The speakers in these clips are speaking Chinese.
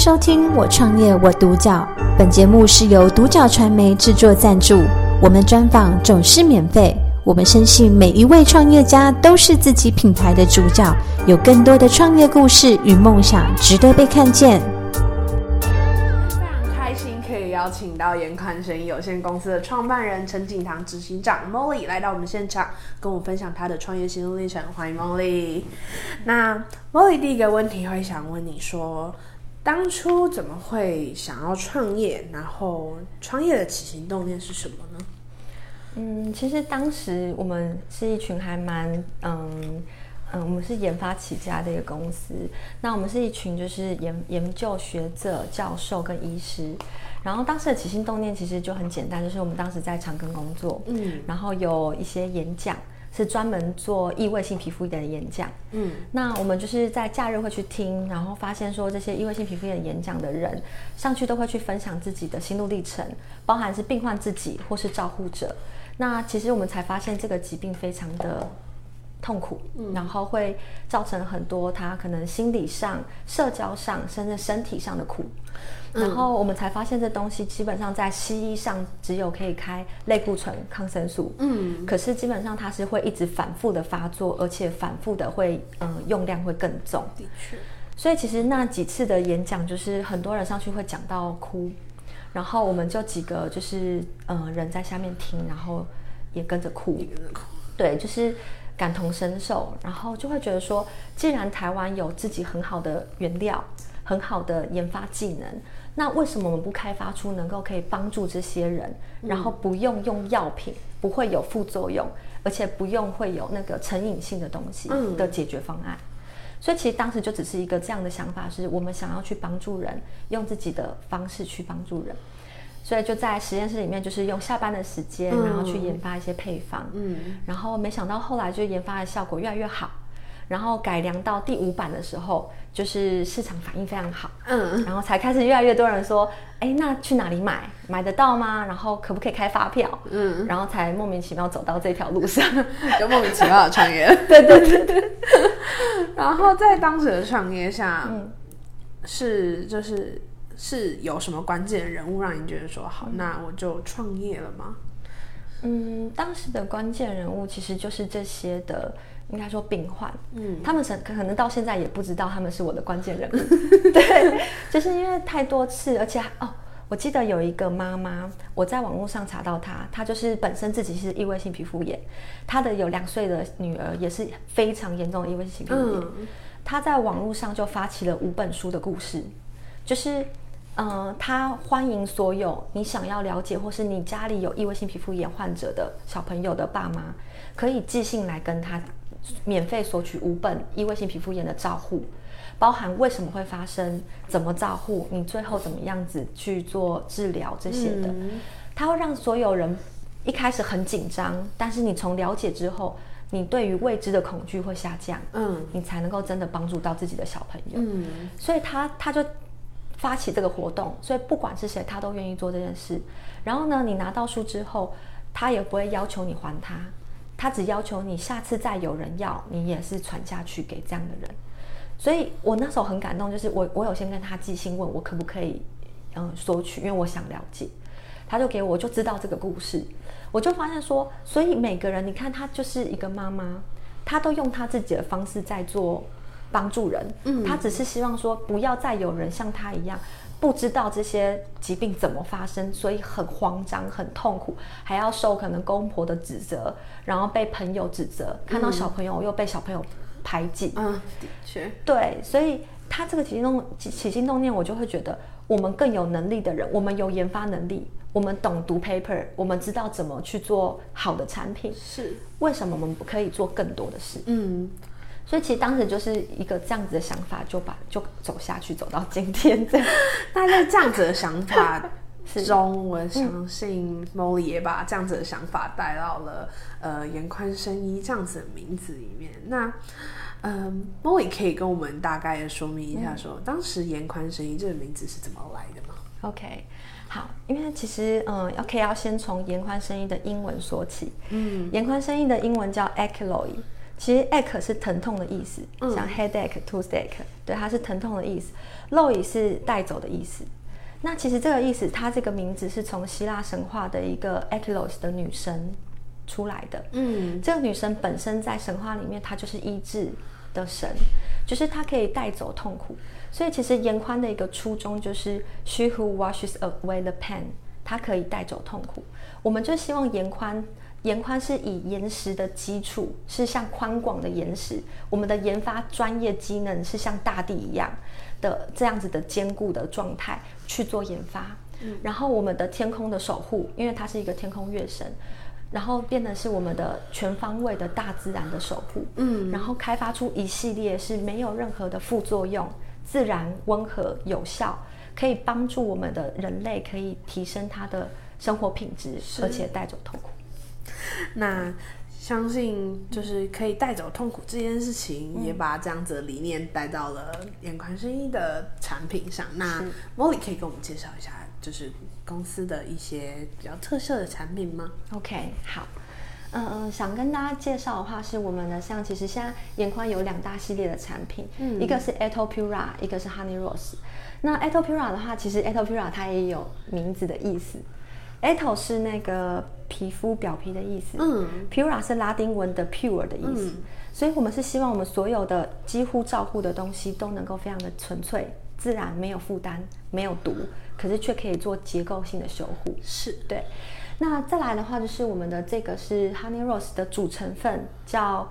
收听《我创业我独角》，本节目是由独角传媒制作赞助，我们专访总是免费。我们深信每一位创业家都是自己品牌的主角，有更多的创业故事与梦想值得被看见。非常开心可以邀请到严宽生意有限公司的创办人陈景堂执行长 Molly 来到我们现场，跟我分享他的创业心路历程。欢迎 Molly。那 Molly 第一个问题会想问你说，当初怎么会想要创业？然后创业的起心动念是什么呢？嗯，其实当时我们是一群还蛮嗯嗯，我们是研发起家的一个公司。那我们是一群就是研研究学者、教授跟医师。然后当时的起心动念其实就很简单，就是我们当时在长庚工作，嗯，然后有一些演讲是专门做异位性皮肤炎的演讲，嗯，那我们就是在假日会去听，然后发现说这些异位性皮肤炎演讲的人上去都会去分享自己的心路历程，包含是病患自己或是照护者。那其实我们才发现这个疾病非常的痛苦，然后会造成很多他可能心理上、社交上，甚至身体上的苦。然后我们才发现这东西基本上在西医上只有可以开类固醇、抗生素，嗯，可是基本上它是会一直反复的发作，而且反复的会嗯用量会更重。的确，所以其实那几次的演讲，就是很多人上去会讲到哭。然后我们就几个就是嗯人在下面听，然后也跟着哭，对，就是感同身受，然后就会觉得说，既然台湾有自己很好的原料、很好的研发技能，那为什么我们不开发出能够可以帮助这些人，然后不用用药品，不会有副作用，而且不用会有那个成瘾性的东西的解决方案？所以其实当时就只是一个这样的想法，是我们想要去帮助人，用自己的方式去帮助人。所以就在实验室里面，就是用下班的时间，然后去研发一些配方。嗯，然后没想到后来就研发的效果越来越好。然后改良到第五版的时候，就是市场反应非常好。嗯，然后才开始越来越多人说：“哎，那去哪里买？买得到吗？然后可不可以开发票？”嗯，然后才莫名其妙走到这条路上，就莫名其妙的创业。对对对对。然后在当时的创业下，嗯是就是是有什么关键人物让你觉得说好，那我就创业了吗？嗯，当时的关键人物其实就是这些的，应该说病患。嗯，他们可可能到现在也不知道他们是我的关键人物。对，就是因为太多次，而且哦，我记得有一个妈妈，我在网络上查到她，她就是本身自己是异位性皮肤炎，她的有两岁的女儿也是非常严重的异位性皮肤炎。她在网络上就发起了五本书的故事，就是。嗯，他欢迎所有你想要了解，或是你家里有异位性皮肤炎患者的小朋友的爸妈，可以寄信来跟他免费索取五本异位性皮肤炎的照护，包含为什么会发生、怎么照护、你最后怎么样子去做治疗这些的。他会让所有人一开始很紧张，但是你从了解之后，你对于未知的恐惧会下降，嗯，你才能够真的帮助到自己的小朋友。嗯，所以他他就。发起这个活动，所以不管是谁，他都愿意做这件事。然后呢，你拿到书之后，他也不会要求你还他，他只要求你下次再有人要，你也是传下去给这样的人。所以我那时候很感动，就是我我有先跟他寄信问我可不可以嗯索取，因为我想了解。他就给我就知道这个故事，我就发现说，所以每个人你看他就是一个妈妈，他都用他自己的方式在做。帮助人，嗯，他只是希望说不要再有人像他一样不知道这些疾病怎么发生，所以很慌张、很痛苦，还要受可能公婆的指责，然后被朋友指责，看到小朋友又被小朋友排挤，嗯，的确，对，所以他这个起心动起心动念，我就会觉得我们更有能力的人，我们有研发能力，我们懂读 paper，我们知道怎么去做好的产品，是。为什么我们不可以做更多的事？嗯。所以其实当时就是一个这样子的想法，就把就走下去，走到今天这样。那在这样子的想法中，我相信 Molly 也把这样子的想法带到了呃严宽生一这样子的名字里面。那嗯，Molly 可以跟我们大概的说明一下，说当时严宽生一这个名字是怎么来的吗？OK，好，因为其实嗯，OK 要先从严宽生医的英文说起。嗯，严宽生医的英文叫 a c h y l o y 其实 ache 是疼痛的意思，像 headache、toothache，对，它是疼痛的意思。low 是带走的意思。那其实这个意思，它这个名字是从希腊神话的一个 Achelos 的女神出来的。嗯，这个女神本身在神话里面，她就是医治的神，就是她可以带走痛苦。所以其实严宽的一个初衷就是 She who washes away the pain，她可以带走痛苦。我们就希望严宽，严宽是以岩石的基础，是像宽广的岩石。我们的研发专业机能是像大地一样。的这样子的坚固的状态去做研发，嗯然后我们的天空的守护，因为它是一个天空月神，然后变得是我们的全方位的大自然的守护，嗯，然后开发出一系列是没有任何的副作用，自然温和有效，可以帮助我们的人类可以提升他的生活品质，而且带走痛苦。那。相信就是可以带走痛苦这件事情，也把这样子的理念带到了眼宽生意的产品上。那 Molly 可以跟我们介绍一下，就是公司的一些比较特色的产品吗？OK，好，嗯嗯，想跟大家介绍的话，是我们的像其实现在眼宽有两大系列的产品，一个是 Atopura，一个是 Honey Rose。那 Atopura 的话，其实 Eto Pura 它也有名字的意思。Eto 是那个皮肤表皮的意思，嗯，Pura 是拉丁文的 pure 的意思，所以我们是希望我们所有的几乎照护的东西都能够非常的纯粹、自然，没有负担、没有毒，可是却可以做结构性的修护。是对。那再来的话，就是我们的这个是 Honey Rose 的主成分叫。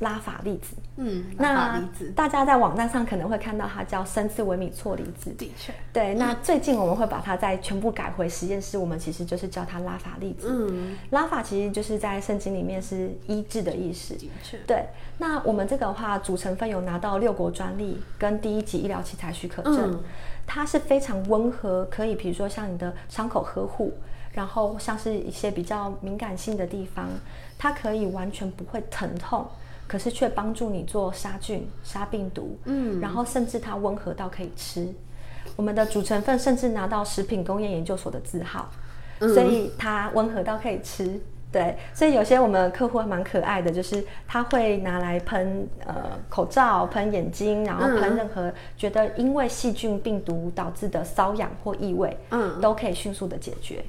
拉法粒子，嗯，那大家在网站上可能会看到它叫生次微米错离子，的确，对。那最近我们会把它再全部改回实验室，我们其实就是叫它拉法粒子。嗯，拉法其实就是在圣经里面是医治的意思，的确。对，那我们这个的话，主成分有拿到六国专利跟第一级医疗器材许可证，它是非常温和，可以比如说像你的伤口呵护，然后像是一些比较敏感性的地方，它可以完全不会疼痛。可是却帮助你做杀菌、杀病毒，嗯，然后甚至它温和到可以吃。我们的主成分甚至拿到食品工业研究所的字号，所以它温和到可以吃。对，所以有些我们客户还蛮可爱的，就是他会拿来喷呃口罩、喷眼睛，然后喷任何觉得因为细菌、病毒导致的瘙痒或异味，嗯，都可以迅速的解决。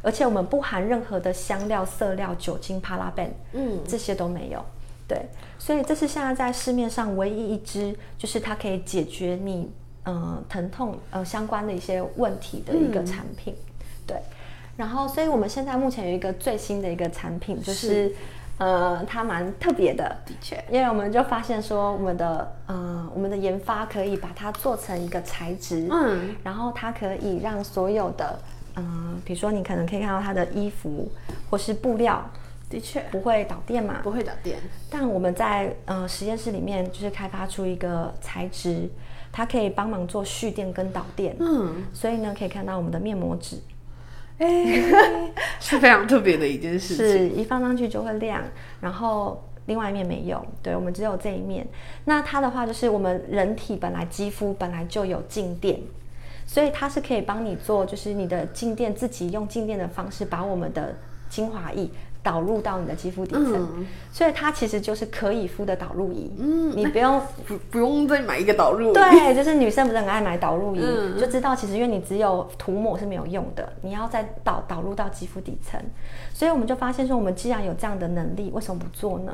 而且我们不含任何的香料、色料、酒精、帕拉苯，嗯，这些都没有。对，所以这是现在在市面上唯一一支，就是它可以解决你呃疼痛呃相关的一些问题的一个产品。对，然后所以我们现在目前有一个最新的一个产品，就是呃它蛮特别的，的确，因为我们就发现说我们的呃我们的研发可以把它做成一个材质，嗯，然后它可以让所有的嗯，比如说你可能可以看到它的衣服或是布料。的确不会导电嘛？不会导电。但我们在呃实验室里面就是开发出一个材质，它可以帮忙做蓄电跟导电。嗯，所以呢可以看到我们的面膜纸，哎，是非常特别的一件事情。是一放上去就会亮，然后另外一面没有。对，我们只有这一面。那它的话就是我们人体本来肌肤本来就有静电，所以它是可以帮你做，就是你的静电自己用静电的方式把我们的精华液。导入到你的肌肤底层，所以它其实就是可以敷的导入仪。嗯，你不用不不用再买一个导入仪。对，就是女生不是很爱买导入仪，就知道其实因为你只有涂抹是没有用的，你要再导导入到肌肤底层。所以我们就发现说，我们既然有这样的能力，为什么不做呢？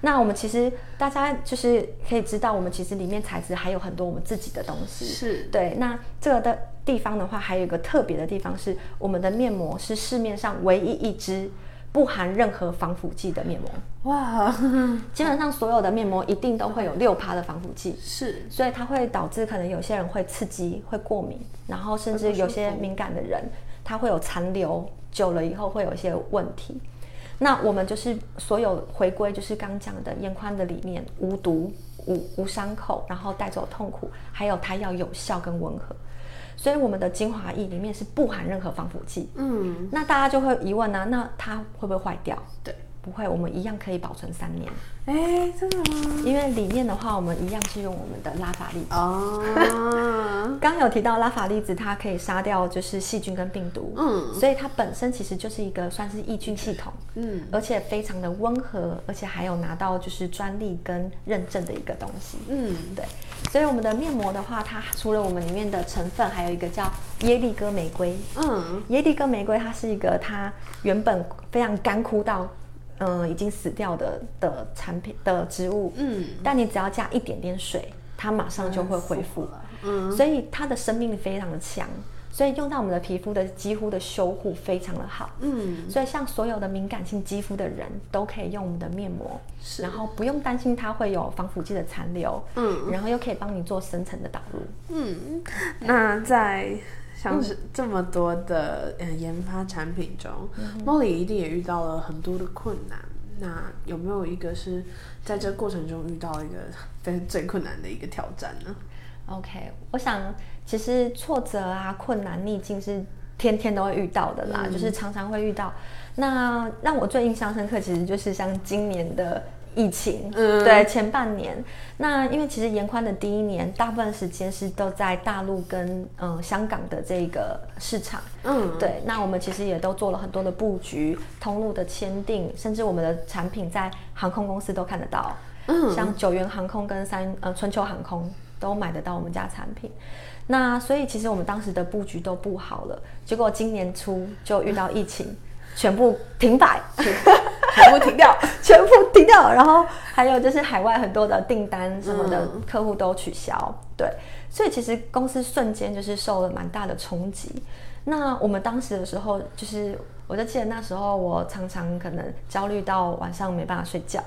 那我们其实大家就是可以知道，我们其实里面材质还有很多我们自己的东西。是对。那这个的地方的话，还有一个特别的地方是，我们的面膜是市面上唯一一支。不含任何防腐剂的面膜。哇，基本上所有的面膜一定都会有六趴的防腐剂，是，所以它会导致可能有些人会刺激、会过敏，然后甚至有些敏感的人，他会有残留，久了以后会有一些问题。那我们就是所有回归，就是刚讲的眼宽的理念，无毒、无无伤口，然后带走痛苦，还有它要有效跟温和。所以我们的精华液里面是不含任何防腐剂。嗯，那大家就会疑问呢，那它会不会坏掉？对，不会，我们一样可以保存三年。哎，真的吗？因为里面的话，我们一样是用我们的拉法粒。哦。刚刚有提到拉法粒子，它可以杀掉就是细菌跟病毒，嗯，所以它本身其实就是一个算是抑菌系统，嗯，而且非常的温和，而且还有拿到就是专利跟认证的一个东西，嗯，对。所以我们的面膜的话，它除了我们里面的成分，还有一个叫耶利哥玫瑰，嗯，耶利哥玫瑰它是一个它原本非常干枯到。嗯，已经死掉的的产品的植物，嗯，但你只要加一点点水，它马上就会恢复了，嗯，所以它的生命力非常的强，所以用到我们的皮肤的肌肤的修护非常的好，嗯，所以像所有的敏感性肌肤的人都可以用我们的面膜，是，然后不用担心它会有防腐剂的残留，嗯，然后又可以帮你做深层的导入，嗯，那在。像是这么多的嗯研发产品中，Molly 一定也遇到了很多的困难。那有没有一个是在这过程中遇到一个最最困难的一个挑战呢？OK，我想其实挫折啊、困难、逆境是天天都会遇到的啦，就是常常会遇到。那让我最印象深刻，其实就是像今年的。疫情，嗯，对，前半年，那因为其实严宽的第一年，大部分时间是都在大陆跟嗯香港的这个市场，嗯，对，那我们其实也都做了很多的布局，通路的签订，甚至我们的产品在航空公司都看得到，嗯，像九元航空跟三呃春秋航空都买得到我们家产品，那所以其实我们当时的布局都布好了，结果今年初就遇到疫情。全部停摆，全部停掉，全部停掉。然后还有就是海外很多的订单什么的，客户都取消。对，所以其实公司瞬间就是受了蛮大的冲击。那我们当时的时候，就是我就记得那时候我常常可能焦虑到晚上没办法睡觉，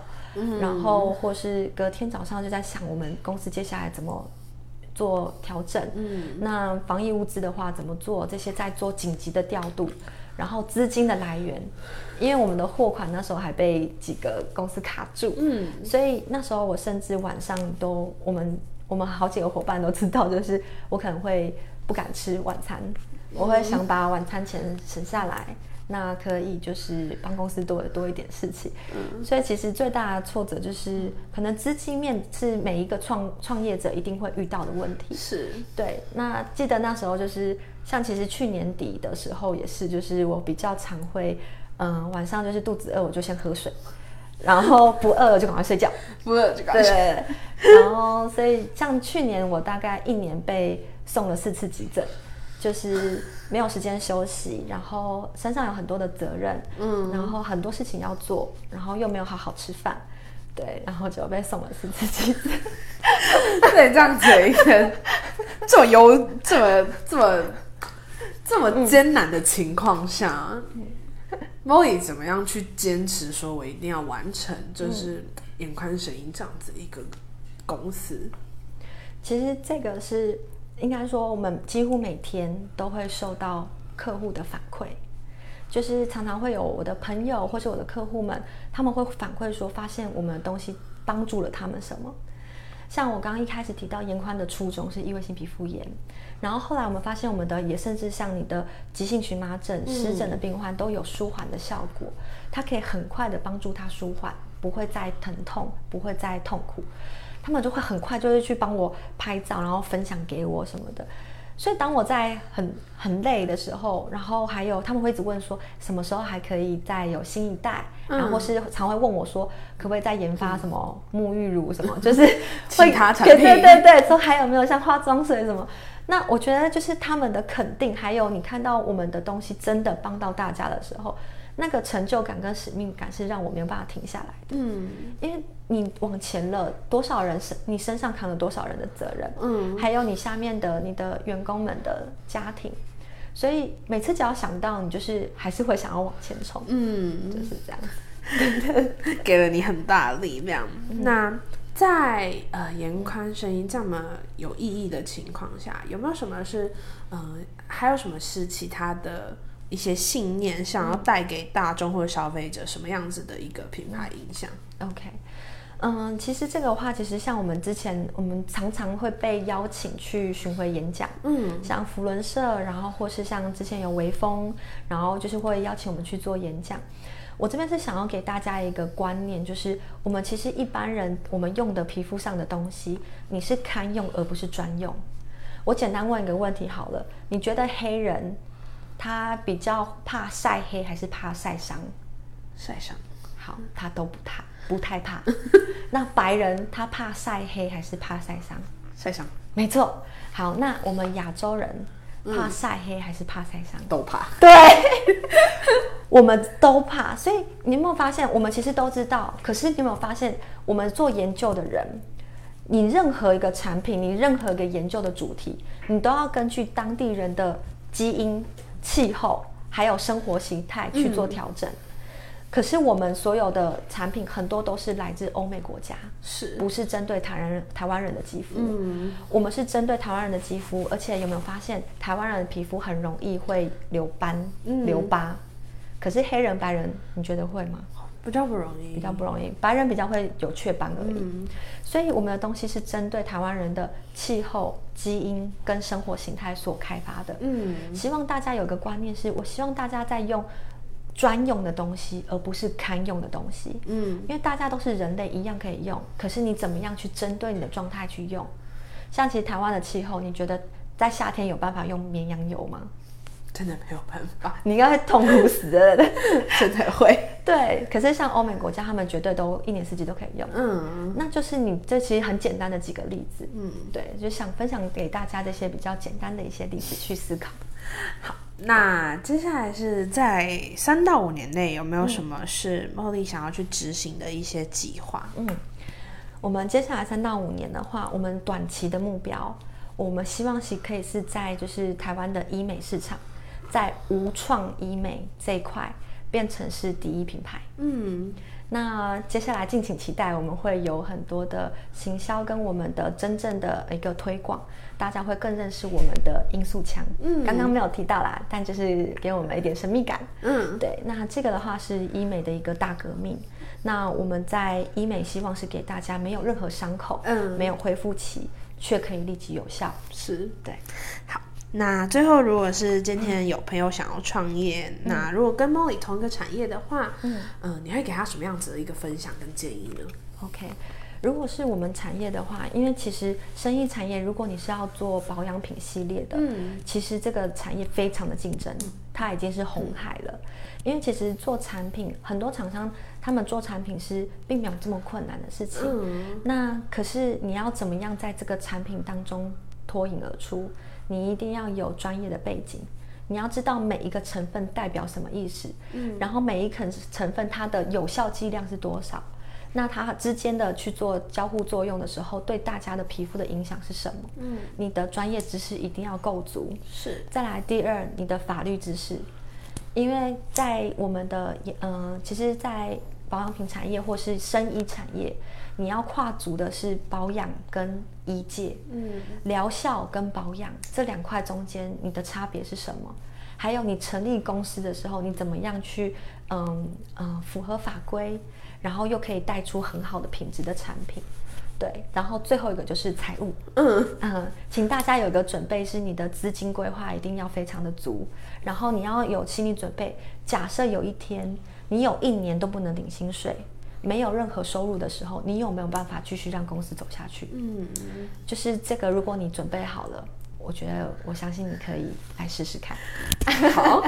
然后或是隔天早上就在想我们公司接下来怎么做调整。嗯，那防疫物资的话怎么做？这些在做紧急的调度。然后资金的来源，因为我们的货款那时候还被几个公司卡住，嗯，所以那时候我甚至晚上都，我们我们好几个伙伴都知道，就是我可能会不敢吃晚餐，我会想把晚餐钱省下来，那可以就是帮公司多多一点事情，嗯，所以其实最大的挫折就是可能资金面是每一个创创业者一定会遇到的问题，是。对。那记得那时候就是。像其实去年底的时候也是，就是我比较常会，嗯，晚上就是肚子饿我就先喝水，然后不饿了就赶快睡觉，不饿就赶快睡。对，然后所以像去年我大概一年被送了四次急诊，就是没有时间休息，然后身上有很多的责任，嗯，然后很多事情要做，然后又没有好好吃饭，对，然后就被送了四次急诊。对，这样子一天这么优，这么这么。这么艰难的情况下，Molly 怎么样去坚持？说我一定要完成，就是眼宽神音这样子一个公司。其实这个是应该说，我们几乎每天都会受到客户的反馈，就是常常会有我的朋友或是我的客户们，他们会反馈说，发现我们的东西帮助了他们什么。像我刚刚一开始提到，延宽的初衷是异位性皮肤炎。然后后来我们发现，我们的也甚至像你的急性荨麻疹、湿疹的病患都有舒缓的效果，它可以很快的帮助他舒缓，不会再疼痛，不会再痛苦，他们就会很快就是去帮我拍照，然后分享给我什么的。所以当我在很很累的时候，然后还有他们会一直问说什么时候还可以再有新一代，然后是常会问我说可不可以再研发什么沐浴乳什么，就是 其他产品，对对对，说还有没有像化妆水什么。那我觉得就是他们的肯定，还有你看到我们的东西真的帮到大家的时候，那个成就感跟使命感是让我没有办法停下来的。嗯，因为你往前了多少人身，你身上扛了多少人的责任，嗯，还有你下面的你的员工们的家庭，所以每次只要想到你，就是还是会想要往前冲。嗯，就是这样，给了你很大的力量。那。在呃严宽声音这么有意义的情况下，有没有什么是呃还有什么是其他的一些信念，想要带给大众或者消费者什么样子的一个品牌影响？OK，嗯，其实这个话，其实像我们之前，我们常常会被邀请去巡回演讲，嗯，像福伦社，然后或是像之前有微风，然后就是会邀请我们去做演讲。我这边是想要给大家一个观念，就是我们其实一般人我们用的皮肤上的东西，你是堪用而不是专用。我简单问一个问题好了，你觉得黑人他比较怕晒黑还是怕晒伤？晒伤。好，他都不怕，不太怕。那白人他怕晒黑还是怕晒伤？晒伤。没错。好，那我们亚洲人怕晒黑还是怕晒伤？都怕。对，我们都怕。所以你有没有发现，我们其实都知道，可是你有没有发现，我们做研究的人，你任何一个产品，你任何一个研究的主题，你都要根据当地人的基因、气候还有生活形态去做调整。可是我们所有的产品很多都是来自欧美国家，是不是针对台湾人台湾人的肌肤？嗯，我们是针对台湾人的肌肤，而且有没有发现台湾人的皮肤很容易会留斑、留疤？可是黑人、白人，你觉得会吗？比较不容易，比较不容易。白人比较会有雀斑而已。所以我们的东西是针对台湾人的气候、基因跟生活形态所开发的。嗯，希望大家有个观念是，我希望大家在用。专用的东西，而不是堪用的东西。嗯，因为大家都是人类，一样可以用。可是你怎么样去针对你的状态去用？像其实台湾的气候，你觉得在夏天有办法用绵羊油吗？真的没有办法，你应该会痛苦死的。真的会。对，可是像欧美国家，他们绝对都一年四季都可以用。嗯，那就是你这其实很简单的几个例子。嗯，对，就想分享给大家这些比较简单的一些例子去思考。好。那接下来是在三到五年内有没有什么是茉莉想要去执行的一些计划？嗯，我们接下来三到五年的话，我们短期的目标，我们希望是可以是在就是台湾的医美市场，在无创医美这一块变成是第一品牌。嗯。那接下来敬请期待，我们会有很多的行销跟我们的真正的一个推广，大家会更认识我们的音速枪。嗯，刚刚没有提到啦，但就是给我们一点神秘感。嗯，对，那这个的话是医美的一个大革命。那我们在医美希望是给大家没有任何伤口，嗯，没有恢复期，却可以立即有效。是，对，好。那最后，如果是今天有朋友想要创业，那如果跟 Molly 同一个产业的话，嗯嗯，你会给他什么样子的一个分享跟建议呢？OK，如果是我们产业的话，因为其实生意产业，如果你是要做保养品系列的，嗯，其实这个产业非常的竞争，它已经是红海了。因为其实做产品，很多厂商他们做产品是并没有这么困难的事情。嗯，那可是你要怎么样在这个产品当中脱颖而出？你一定要有专业的背景，你要知道每一个成分代表什么意思，嗯，然后每一肯成分它的有效剂量是多少，那它之间的去做交互作用的时候，对大家的皮肤的影响是什么？嗯，你的专业知识一定要够足。是，再来第二，你的法律知识，因为在我们的嗯，其实，在保养品产业或是生医产业。你要跨足的是保养跟医界，嗯，疗效跟保养这两块中间，你的差别是什么？还有你成立公司的时候，你怎么样去，嗯嗯，符合法规，然后又可以带出很好的品质的产品，对。然后最后一个就是财务，嗯嗯，请大家有一个准备，是你的资金规划一定要非常的足，然后你要有心理准备，假设有一天你有一年都不能领薪水。没有任何收入的时候，你有没有办法继续让公司走下去？嗯，就是这个，如果你准备好了，我觉得我相信你可以来试试看。好，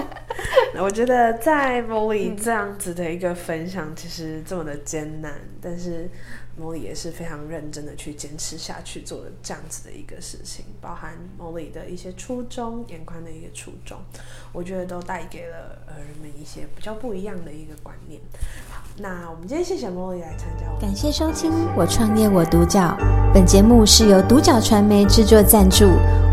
那 我觉得在 Molly 这样子的一个分享，其实这么的艰难，但是。Molly 也是非常认真的去坚持下去做的这样子的一个事情，包含 Molly 的一些初衷，眼宽的一个初衷，我觉得都带给了呃人们一些比较不一样的一个观念。好，那我们今天谢谢 Molly 来参加，感谢收听我创业我独角，本节目是由独角传媒制作赞助，